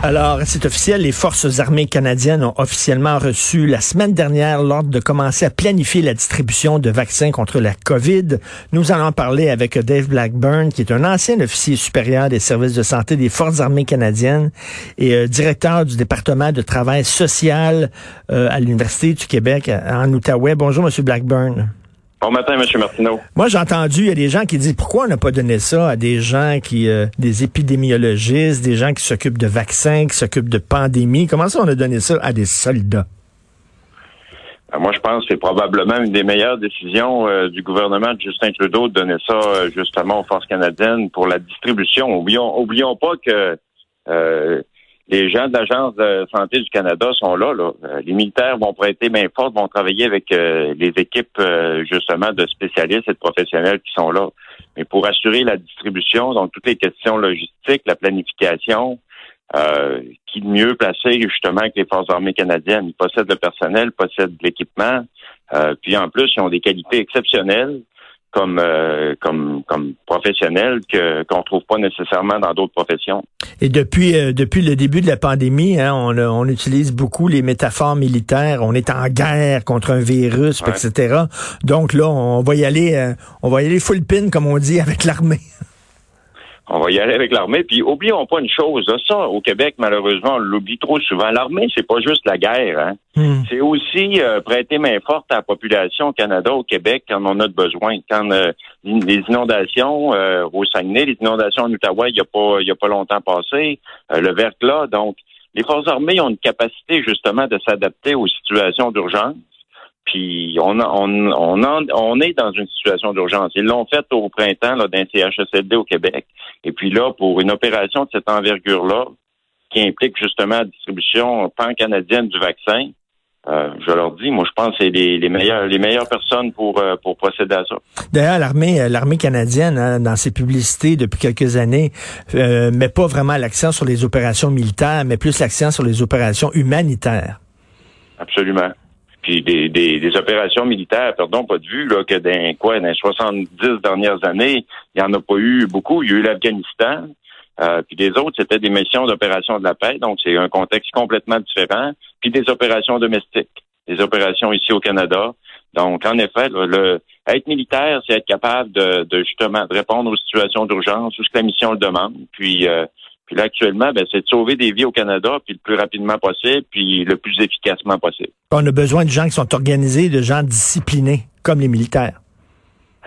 Alors, c'est officiel, les forces armées canadiennes ont officiellement reçu la semaine dernière l'ordre de commencer à planifier la distribution de vaccins contre la COVID. Nous allons parler avec Dave Blackburn, qui est un ancien officier supérieur des services de santé des forces armées canadiennes et euh, directeur du département de travail social euh, à l'Université du Québec en Outaouais. Bonjour, Monsieur Blackburn. Bon matin, M. Martineau. Moi, j'ai entendu, il y a des gens qui disent pourquoi on n'a pas donné ça à des gens qui, euh, des épidémiologistes, des gens qui s'occupent de vaccins, qui s'occupent de pandémies? Comment ça on a donné ça à des soldats? Ben, moi, je pense que c'est probablement une des meilleures décisions euh, du gouvernement de Justin Trudeau de donner ça euh, justement aux forces canadiennes pour la distribution. Oublions, oublions pas que les gens de l'Agence de santé du Canada sont là, là. Euh, les militaires vont prêter main forte, vont travailler avec euh, les équipes euh, justement de spécialistes et de professionnels qui sont là. Mais pour assurer la distribution, donc toutes les questions logistiques, la planification, qui de mieux placé justement que les forces armées canadiennes. Ils possèdent le personnel, possèdent l'équipement, puis en plus, ils ont des qualités exceptionnelles comme euh, comme comme professionnel que qu'on trouve pas nécessairement dans d'autres professions. Et depuis euh, depuis le début de la pandémie, hein, on, on utilise beaucoup les métaphores militaires. On est en guerre contre un virus, etc. Donc là, on va y aller, euh, on va y aller full pin comme on dit avec l'armée. On va y aller avec l'armée. Puis oublions pas une chose, ça, au Québec, malheureusement, on l'oublie trop souvent. L'armée, c'est pas juste la guerre. Hein? Hmm. C'est aussi euh, prêter main forte à la population au Canada, au Québec, quand on a besoin. Quand euh, les inondations euh, au Saguenay, les inondations en Outaouais, il n'y a pas il a pas longtemps passé, le verglas. Donc, les forces armées ont une capacité justement de s'adapter aux situations d'urgence. Puis on, on, on, on est dans une situation d'urgence. Ils l'ont fait au printemps d'un CHSLD au Québec. Et puis là, pour une opération de cette envergure-là, qui implique justement la distribution pan-canadienne du vaccin, euh, je leur dis, moi, je pense que c'est les, les, meilleures, les meilleures personnes pour, euh, pour procéder à ça. D'ailleurs, l'armée, euh, l'armée canadienne, hein, dans ses publicités depuis quelques années, euh, met pas vraiment l'accent sur les opérations militaires, mais plus l'accent sur les opérations humanitaires. Absolument puis des, des, opérations militaires, pardon, pas de vue, là, que dans quoi, dans les 70 dernières années, il n'y en a pas eu beaucoup. Il y a eu l'Afghanistan, euh, puis des autres, c'était des missions d'opération de la paix, donc c'est un contexte complètement différent, puis des opérations domestiques, des opérations ici au Canada. Donc, en effet, le, être militaire, c'est être capable de, de, justement de répondre aux situations d'urgence, où ce que la mission le demande, puis euh, puis là, actuellement, ben, c'est de sauver des vies au Canada, puis le plus rapidement possible, puis le plus efficacement possible. On a besoin de gens qui sont organisés, de gens disciplinés, comme les militaires.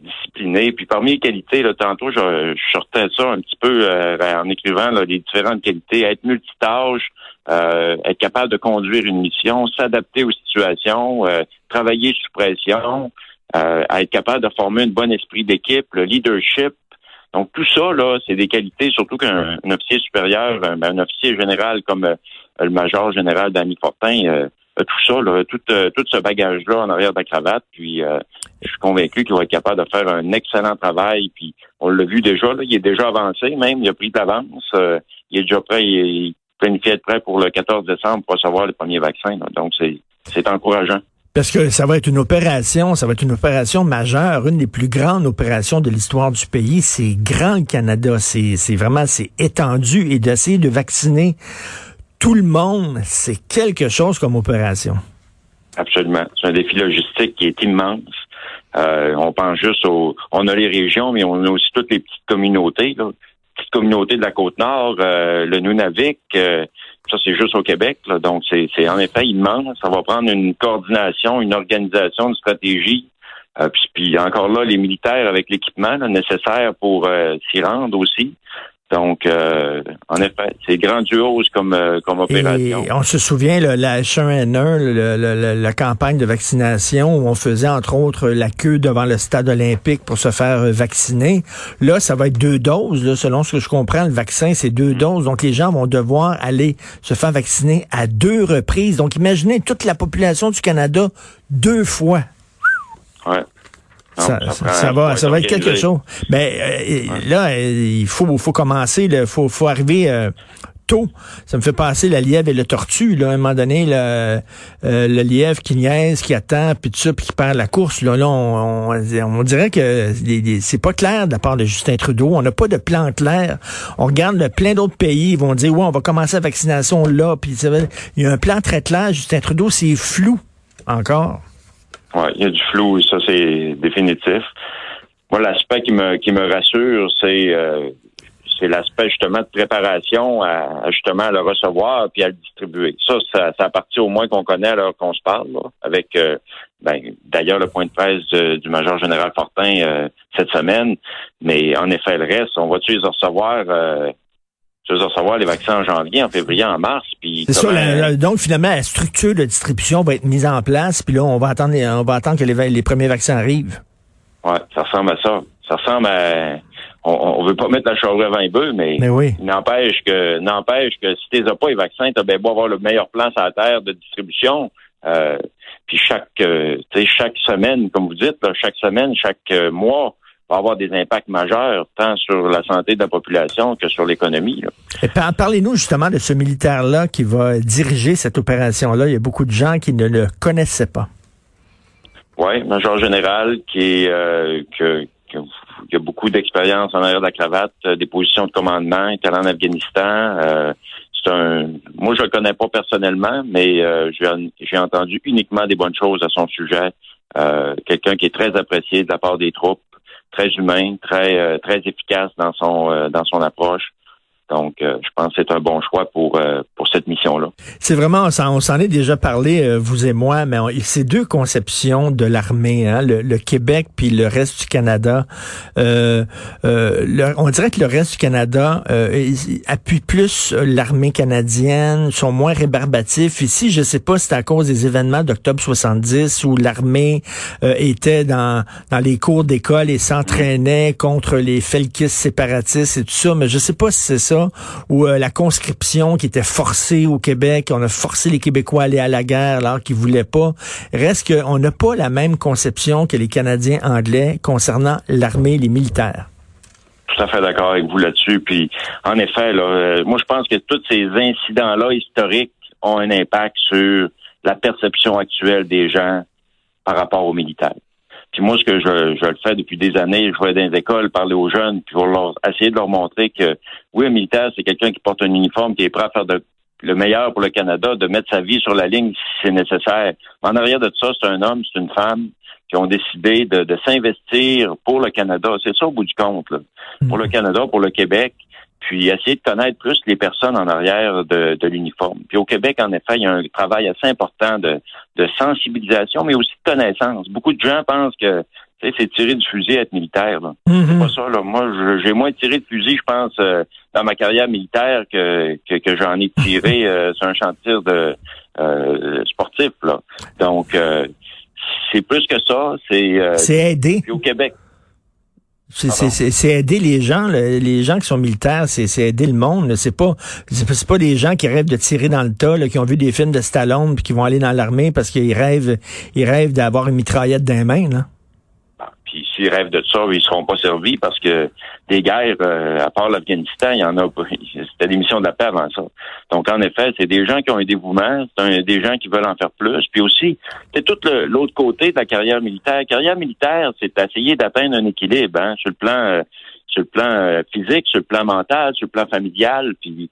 Disciplinés. Puis parmi les qualités, là, tantôt, je, sortais ça un petit peu euh, en écrivant les différentes qualités. Être multitâche, euh, être capable de conduire une mission, s'adapter aux situations, euh, travailler sous pression, être capable de former un bon esprit d'équipe, le leadership, donc tout ça, là, c'est des qualités, surtout qu'un officier supérieur, un, ben, un, officier général comme euh, le major général Danny Fortin, euh, tout ça, là, tout, euh, tout ce bagage-là en arrière de la cravate, puis je suis convaincu qu'il va être capable de faire un excellent travail, puis on l'a vu déjà, là, il est déjà avancé même, il a pris de l'avance, il est déjà prêt, il, planifie être prêt pour le 14 décembre pour recevoir le premier vaccin, donc c'est c'est encourageant. Parce que ça va être une opération, ça va être une opération majeure, une des plus grandes opérations de l'histoire du pays. C'est grand le Canada, c'est vraiment c'est étendu et d'essayer de vacciner tout le monde, c'est quelque chose comme opération. Absolument, c'est un défi logistique qui est immense. Euh, on pense juste aux, on a les régions, mais on a aussi toutes les petites communautés, là. petites communautés de la côte nord, euh, le Nunavik. Euh, ça, c'est juste au Québec. Donc, c'est en effet immense. Ça va prendre une coordination, une organisation, une stratégie. Euh, puis, encore là, les militaires avec l'équipement nécessaire pour euh, s'y rendre aussi. Donc, euh, en effet, c'est grandiose comme, euh, comme opération. Et on se souvient, là, la H1N1, la campagne de vaccination où on faisait, entre autres, la queue devant le stade olympique pour se faire euh, vacciner. Là, ça va être deux doses, là, selon ce que je comprends. Le vaccin, c'est deux mm. doses. Donc, les gens vont devoir aller se faire vacciner à deux reprises. Donc, imaginez toute la population du Canada deux fois. Ouais ça, ça, va, ça va être quelque chose. Mais ben, euh, là, il faut, faut commencer, il faut, faut arriver euh, tôt. Ça me fait passer la lièvre et le tortue. Là, à un moment donné, le, euh, le lièvre qui niaise, qui attend, puis tout ça, puis qui perd la course. Là, là on, on, dirait que c'est pas clair de la part de Justin Trudeau. On n'a pas de plan clair. On regarde le, plein d'autres pays, ils vont dire, ouais, on va commencer la vaccination là. Puis il y a un plan très clair. Justin Trudeau, c'est flou encore. Oui, il y a du flou, ça c'est définitif. Moi, l'aspect qui me qui me rassure, c'est euh, c'est l'aspect justement de préparation à, justement à le recevoir puis à le distribuer. Ça, ça, ça appartient au moins qu'on connaît alors qu'on se parle, avec euh, ben, d'ailleurs le point de presse du major général Fortin euh, cette semaine. Mais en effet, le reste, on va-tu les recevoir tu veux savoir les vaccins en janvier, en février, en mars, puis. C'est ça. donc finalement, la structure de distribution va être mise en place, puis là, on va attendre, on va attendre que les, les premiers vaccins arrivent. Ouais, ça ressemble à ça. Ça ressemble à. On, on veut pas mettre la charrue avant les bœufs, mais, mais oui. n'empêche que n'empêche que si t'es pas les vaccins, t'as bien beau avoir le meilleur plan sur la terre de distribution. Euh, puis chaque, euh, chaque semaine, comme vous dites, chaque semaine, chaque euh, mois, va avoir des impacts majeurs, tant sur la santé de la population que sur l'économie. Parlez-nous justement de ce militaire-là qui va diriger cette opération-là. Il y a beaucoup de gens qui ne le connaissaient pas. Oui, major général qui euh, que, a beaucoup d'expérience en arrière de la cravate, euh, des positions de commandement, est allé en Afghanistan. Euh, c'est un moi je le connais pas personnellement, mais j'ai entendu uniquement des bonnes choses à son sujet. quelqu'un qui est très apprécié de la part des troupes, très humain, très euh, très efficace dans son euh, dans son approche. Donc, euh, je pense que c'est un bon choix pour euh, pour cette mission-là. C'est vraiment, on s'en est déjà parlé, euh, vous et moi, mais c'est deux conceptions de l'armée, hein, le, Québec puis le reste du Canada. on dirait que le reste du Canada appuie plus l'armée canadienne, sont moins rébarbatifs. Ici, je sais pas si c'est à cause des événements d'octobre 70 où l'armée était dans dans les cours d'école et s'entraînait contre les felkistes séparatistes et tout ça, mais je sais pas si c'est ça ou euh, la conscription qui était forcée au Québec, on a forcé les Québécois à aller à la guerre alors qu'ils voulaient pas. Reste qu'on n'a pas la même conception que les Canadiens anglais concernant l'armée et les militaires. Tout à fait d'accord avec vous là-dessus. Puis, en effet, euh, moi, je pense que tous ces incidents-là historiques ont un impact sur la perception actuelle des gens par rapport aux militaires. Puis moi, ce que je, je le fais depuis des années, je vais dans les écoles parler aux jeunes, puis pour leur essayer de leur montrer que oui, un militaire, c'est quelqu'un qui porte un uniforme, qui est prêt à faire le meilleur pour le Canada, de mettre sa vie sur la ligne si c'est nécessaire. En arrière de ça, c'est un homme, c'est une femme qui ont décidé de, de s'investir pour le Canada. C'est ça au bout du compte. Là. Pour le Canada, pour le Québec puis essayer de connaître plus les personnes en arrière de, de l'uniforme. Puis au Québec, en effet, il y a un travail assez important de, de sensibilisation, mais aussi de connaissance. Beaucoup de gens pensent que c'est tirer du fusil être militaire. Mm-hmm. C'est pas ça. Là. Moi, j'ai moins tiré de fusil, je pense, euh, dans ma carrière militaire que, que, que j'en ai tiré euh, sur un chantier de euh, sportif. Là. Donc, c'est plus que ça. C'est c'est aider. Puis au Québec. C'est aider les gens, les gens qui sont militaires, c'est aider le monde. C'est pas c'est pas des gens qui rêvent de tirer dans le tas, qui ont vu des films de Stallone puis qui vont aller dans l'armée parce qu'ils rêvent ils rêvent d'avoir une mitraillette dans les mains. Là. Puis s'ils rêvent de ça, ils seront pas servis parce que des guerres, euh, à part l'Afghanistan, il y en a C'était des missions de la paix avant ça. Donc, en effet, c'est des gens qui ont un dévouement, c'est des gens qui veulent en faire plus. Puis aussi, c'est tout l'autre côté de la carrière militaire. La carrière militaire, c'est essayer d'atteindre un équilibre hein, sur le plan euh, sur le plan euh, physique, sur le plan mental, sur le plan familial. Puis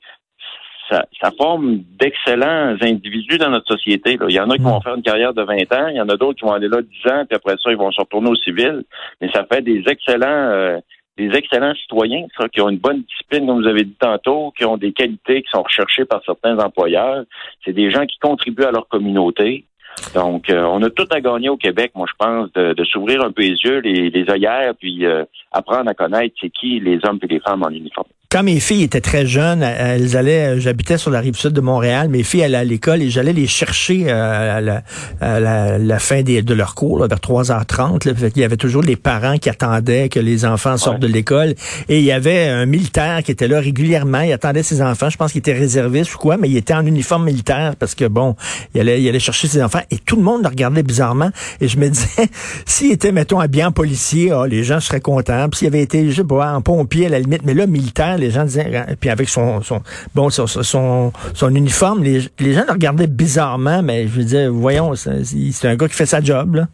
ça, forme d'excellents individus dans notre société. Il y en a qui vont faire une carrière de 20 ans, il y en a d'autres qui vont aller là 10 ans, puis après ça, ils vont se retourner au civil. Mais ça fait des excellents euh, des excellents citoyens, ça, qui ont une bonne discipline, comme vous avez dit tantôt, qui ont des qualités qui sont recherchées par certains employeurs. C'est des gens qui contribuent à leur communauté. Donc, euh, on a tout à gagner au Québec, moi, je pense, de, s'ouvrir un peu les yeux, les, les œillères, puis euh, apprendre à connaître c'est qui les hommes et les femmes en uniforme. Quand mes filles étaient très jeunes, elles allaient, j'habitais sur la rive sud de Montréal, mes filles allaient à l'école et j'allais les chercher à la, fin de leur cours, vers 3h30. Il y avait toujours les parents qui attendaient que les enfants sortent de l'école. Et il y avait un militaire qui était là régulièrement. Il attendait ses enfants. Je pense qu'il était réserviste ou quoi, mais il était en uniforme militaire parce que, bon, il allait, il allait chercher ses enfants. Et tout le monde le regardait bizarrement. Et je me disais, s'il était, mettons, habillé en policier, oh, les gens seraient contents. Puis s'il avait été, je sais pas, en pompier à la limite. Mais là, militaire, les gens disaient, puis avec son, son bon, son, son, son uniforme, les, les gens le regardaient bizarrement. Mais je veux dire, voyons, c'est un gars qui fait sa job, là.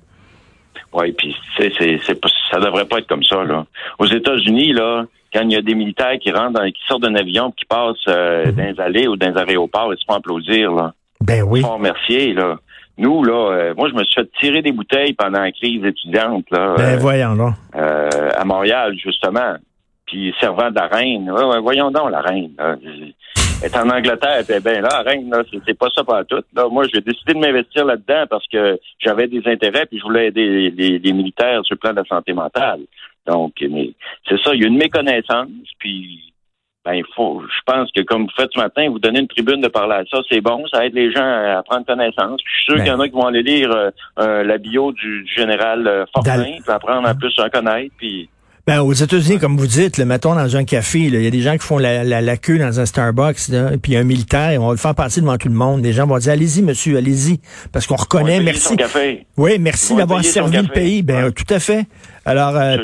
Oui, puis c'est, c'est, ça devrait pas être comme ça. Là. Aux États-Unis, là, quand il y a des militaires qui rentrent, dans, qui sortent d'un avion, qui passent euh, mhm. dans les allées ou dans les aéroports, ils se font applaudir. Là. Ben oui. Ils se font remercier. Là. Nous, là, euh, moi, je me suis fait tirer des bouteilles pendant la crise étudiante. Là, ben euh, voyons là. à Montréal, justement. Puis servant de la reine. voyons donc la reine. Là est en Angleterre, puis ben là, reine, là, c'est pas ça pas tout. Là, moi, j'ai décidé de m'investir là-dedans parce que j'avais des intérêts, puis je voulais aider les, militaires sur le plan de la santé mentale. Donc, c'est ça, il y a une méconnaissance, puis ben, il faut, je pense que comme vous faites ce matin, vous donnez une tribune de parler à ça, c'est bon, ça aide les gens à prendre connaissance. je suis sûr qu'il y en a qui vont aller lire euh, euh, la bio du, général euh, Fortin, puis apprendre à plus à connaître, puis ben, aux États-Unis, comme vous dites, le mettons dans un café, il y a des gens qui font la, la, queue dans un Starbucks, là, puis un militaire, on va le faire passer devant tout le monde. Les gens vont dire allez-y, monsieur, allez-y, parce qu'on reconnaît. Merci. Oui, merci d'avoir servi le pays. Ben tout à fait. Alors, euh,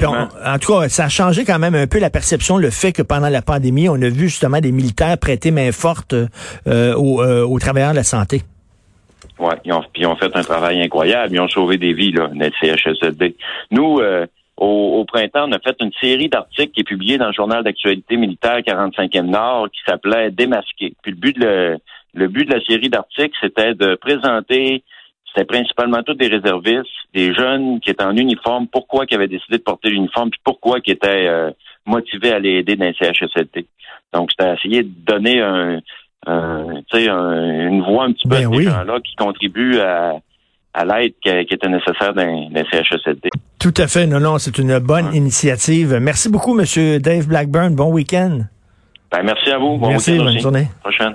en tout cas, ça a changé quand même un peu la perception, le fait que pendant la pandémie, on a vu justement des militaires prêter main forte euh, aux, euh, aux travailleurs de la santé. Oui, ils ont, ils ont fait un travail incroyable. Ils ont sauvé des vies, là, notre CHSLD. Nous, euh, au, printemps, on a fait une série d'articles qui est publiée dans le journal d'actualité militaire 45e Nord qui s'appelait Démasquer. Puis le but de le, but de la série d'articles, c'était de présenter, c'était principalement tous des réservistes, des jeunes qui étaient en uniforme, pourquoi qui avaient décidé de porter l'uniforme, puis pourquoi qui étaient euh, motivés à les aider dans les CHSLT. Donc, c'était essayer de donner un, une voix un petit peu ben à ces gens-là qui contribuent à à l'aide qui, était nécessaire dans CHSLD. Tout à fait. Non, non, c'est une bonne initiative. Merci beaucoup, Monsieur Dave Blackburn. Bon week-end. Ben, merci à vous. Bon merci, bonne journée. Prochaine.